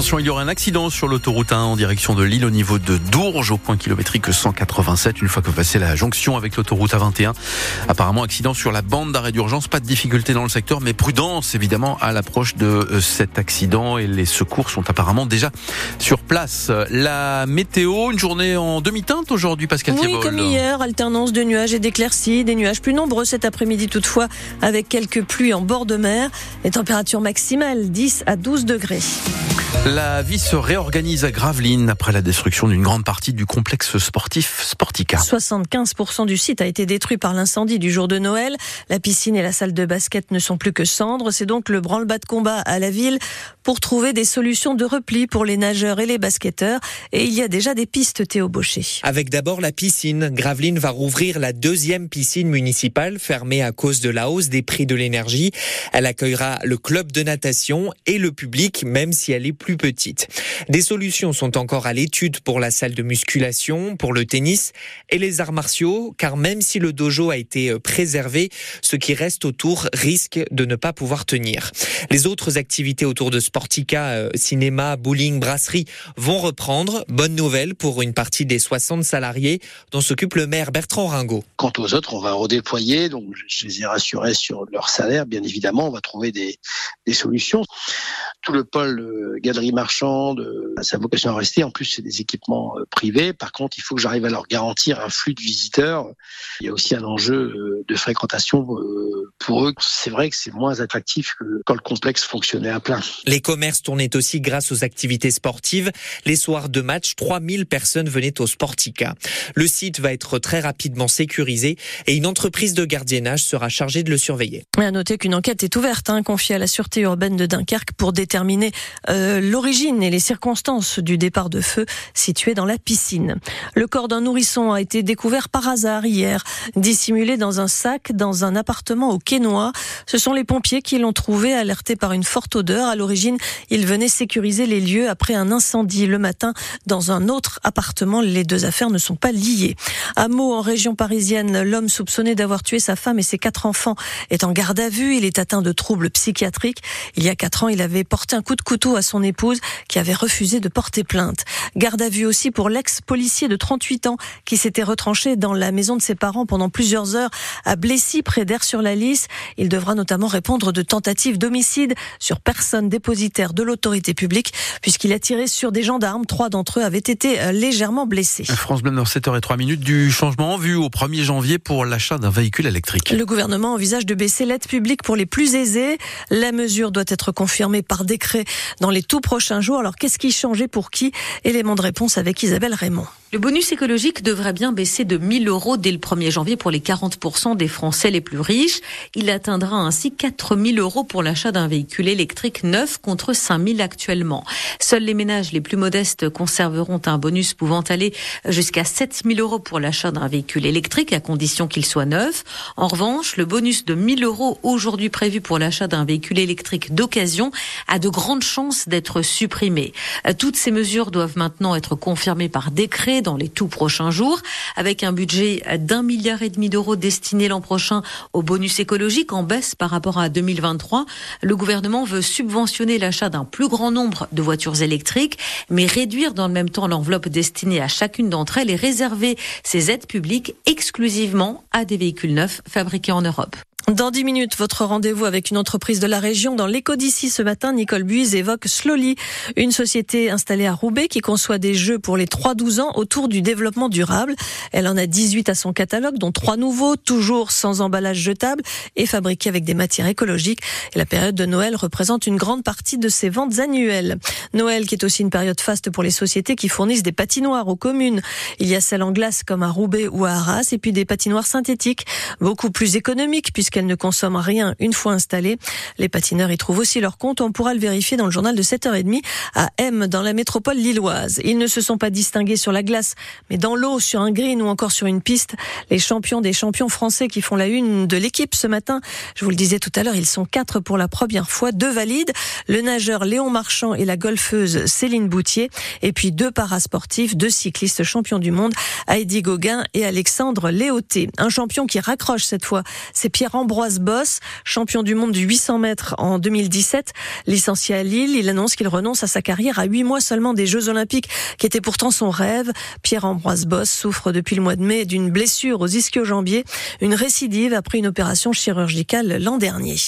attention, il y aura un accident sur l'autoroute 1 en direction de Lille au niveau de Dourges au point kilométrique 187 une fois que vous passez la jonction avec l'autoroute A21. Apparemment accident sur la bande d'arrêt d'urgence, pas de difficulté dans le secteur mais prudence évidemment à l'approche de euh, cet accident et les secours sont apparemment déjà sur place. La météo, une journée en demi-teinte aujourd'hui Pascal Oui, comme hier, alternance de nuages et d'éclaircies, des nuages plus nombreux cet après-midi toutefois avec quelques pluies en bord de mer, les températures maximales 10 à 12 degrés. La vie se réorganise à Gravelines après la destruction d'une grande partie du complexe sportif Sportica. 75% du site a été détruit par l'incendie du jour de Noël. La piscine et la salle de basket ne sont plus que cendres. C'est donc le branle-bas de combat à la ville pour trouver des solutions de repli pour les nageurs et les basketteurs. Et il y a déjà des pistes, Théo Baucher. Avec d'abord la piscine. Gravelines va rouvrir la deuxième piscine municipale fermée à cause de la hausse des prix de l'énergie. Elle accueillera le club de natation et le public, même si elle est plus petite. Des solutions sont encore à l'étude pour la salle de musculation, pour le tennis et les arts martiaux, car même si le dojo a été euh, préservé, ce qui reste autour risque de ne pas pouvoir tenir. Les autres activités autour de Sportica, euh, cinéma, bowling, brasserie, vont reprendre. Bonne nouvelle pour une partie des 60 salariés dont s'occupe le maire Bertrand Ringot. Quant aux autres, on va redéployer, donc je les ai rassurés sur leur salaire, bien évidemment, on va trouver des solutions tout le pôle euh, galerie marchande, euh, sa vocation à rester. En plus, c'est des équipements euh, privés. Par contre, il faut que j'arrive à leur garantir un flux de visiteurs. Il y a aussi un enjeu de fréquentation pour eux. C'est vrai que c'est moins attractif que quand le complexe fonctionnait à plein. Les commerces tournaient aussi grâce aux activités sportives. Les soirs de match, 3000 personnes venaient au Sportica. Le site va être très rapidement sécurisé et une entreprise de gardiennage sera chargée de le surveiller. À noter qu'une enquête est ouverte, hein, confiée à la Sûreté urbaine de Dunkerque pour déterminer euh, l'origine et les circonstances du départ de feu situé dans la piscine. Le corps d'un nourrisson a été découvert par hasard hier, dissimulé dans un sac dans un appartement au Quénois. Ce sont les pompiers qui l'ont trouvé alerté par une forte odeur. À l'origine, ils venaient sécuriser les lieux après un incendie le matin dans un autre appartement. Les deux affaires ne sont pas liées. À Meaux, en région parisienne, l'homme soupçonné d'avoir tué sa femme et ses quatre enfants est en garde à vue. Il est atteint de troubles psychiatriques. Il y a quatre ans, il avait porté un coup de couteau à son épouse qui avait refusé de porter plainte. Garde à vue aussi pour l'ex-policier de 38 ans qui s'était retranché dans la maison de ses parents pendant plusieurs heures à Blessy, près d'Air-sur-la-Lys. Il devra notamment répondre de tentatives d'homicide sur personne dépositaire de l'autorité publique puisqu'il a tiré sur des gendarmes. Trois d'entre eux avaient été euh, légèrement blessés. France Bleu 7h03 minutes du changement en vue au 1er janvier pour l'achat d'un véhicule électrique. Le gouvernement envisage de baisser l'aide publique pour les plus aisés. La mesure doit être confirmée par décret dans les tout prochains jours. Alors qu'est-ce qui changeait pour qui? Élément de réponse avec Isabelle Raymond. Le bonus écologique devrait bien baisser de 1000 euros dès le 1er janvier pour les 40% des Français les plus riches. Il atteindra ainsi 4000 euros pour l'achat d'un véhicule électrique neuf contre 5000 actuellement. Seuls les ménages les plus modestes conserveront un bonus pouvant aller jusqu'à 7000 euros pour l'achat d'un véhicule électrique à condition qu'il soit neuf. En revanche, le bonus de 1000 euros aujourd'hui prévu pour l'achat d'un véhicule électrique d'occasion a de grandes chances d'être supprimé. Toutes ces mesures doivent maintenant être confirmées par décret dans les tout prochains jours, avec un budget d'un milliard et demi d'euros destiné l'an prochain au bonus écologique en baisse par rapport à 2023. Le gouvernement veut subventionner l'achat d'un plus grand nombre de voitures électriques, mais réduire dans le même temps l'enveloppe destinée à chacune d'entre elles et réserver ces aides publiques exclusivement à des véhicules neufs fabriqués en Europe. Dans 10 minutes, votre rendez-vous avec une entreprise de la région. Dans l'éco d'ici ce matin, Nicole Buise évoque Slowly, une société installée à Roubaix qui conçoit des jeux pour les 3-12 ans autour du développement durable. Elle en a 18 à son catalogue, dont 3 nouveaux, toujours sans emballage jetable et fabriqués avec des matières écologiques. Et la période de Noël représente une grande partie de ses ventes annuelles. Noël qui est aussi une période faste pour les sociétés qui fournissent des patinoires aux communes. Il y a celles en glace comme à Roubaix ou à Arras et puis des patinoires synthétiques, beaucoup plus économiques puisque qu'elles ne consomment rien une fois installées. Les patineurs y trouvent aussi leur compte. On pourra le vérifier dans le journal de 7h30 à M dans la métropole lilloise. Ils ne se sont pas distingués sur la glace, mais dans l'eau, sur un green ou encore sur une piste. Les champions des champions français qui font la une de l'équipe ce matin. Je vous le disais tout à l'heure, ils sont quatre pour la première fois. Deux valides. Le nageur Léon Marchand et la golfeuse Céline Boutier. Et puis deux parasportifs, deux cyclistes champions du monde, Heidi Gauguin et Alexandre Léoté. Un champion qui raccroche cette fois, c'est Pierre Ambroise Boss, champion du monde du 800 mètres en 2017, licencié à Lille, il annonce qu'il renonce à sa carrière à huit mois seulement des Jeux Olympiques, qui était pourtant son rêve. Pierre-Ambroise Boss souffre depuis le mois de mai d'une blessure aux ischio-jambiers, une récidive après une opération chirurgicale l'an dernier.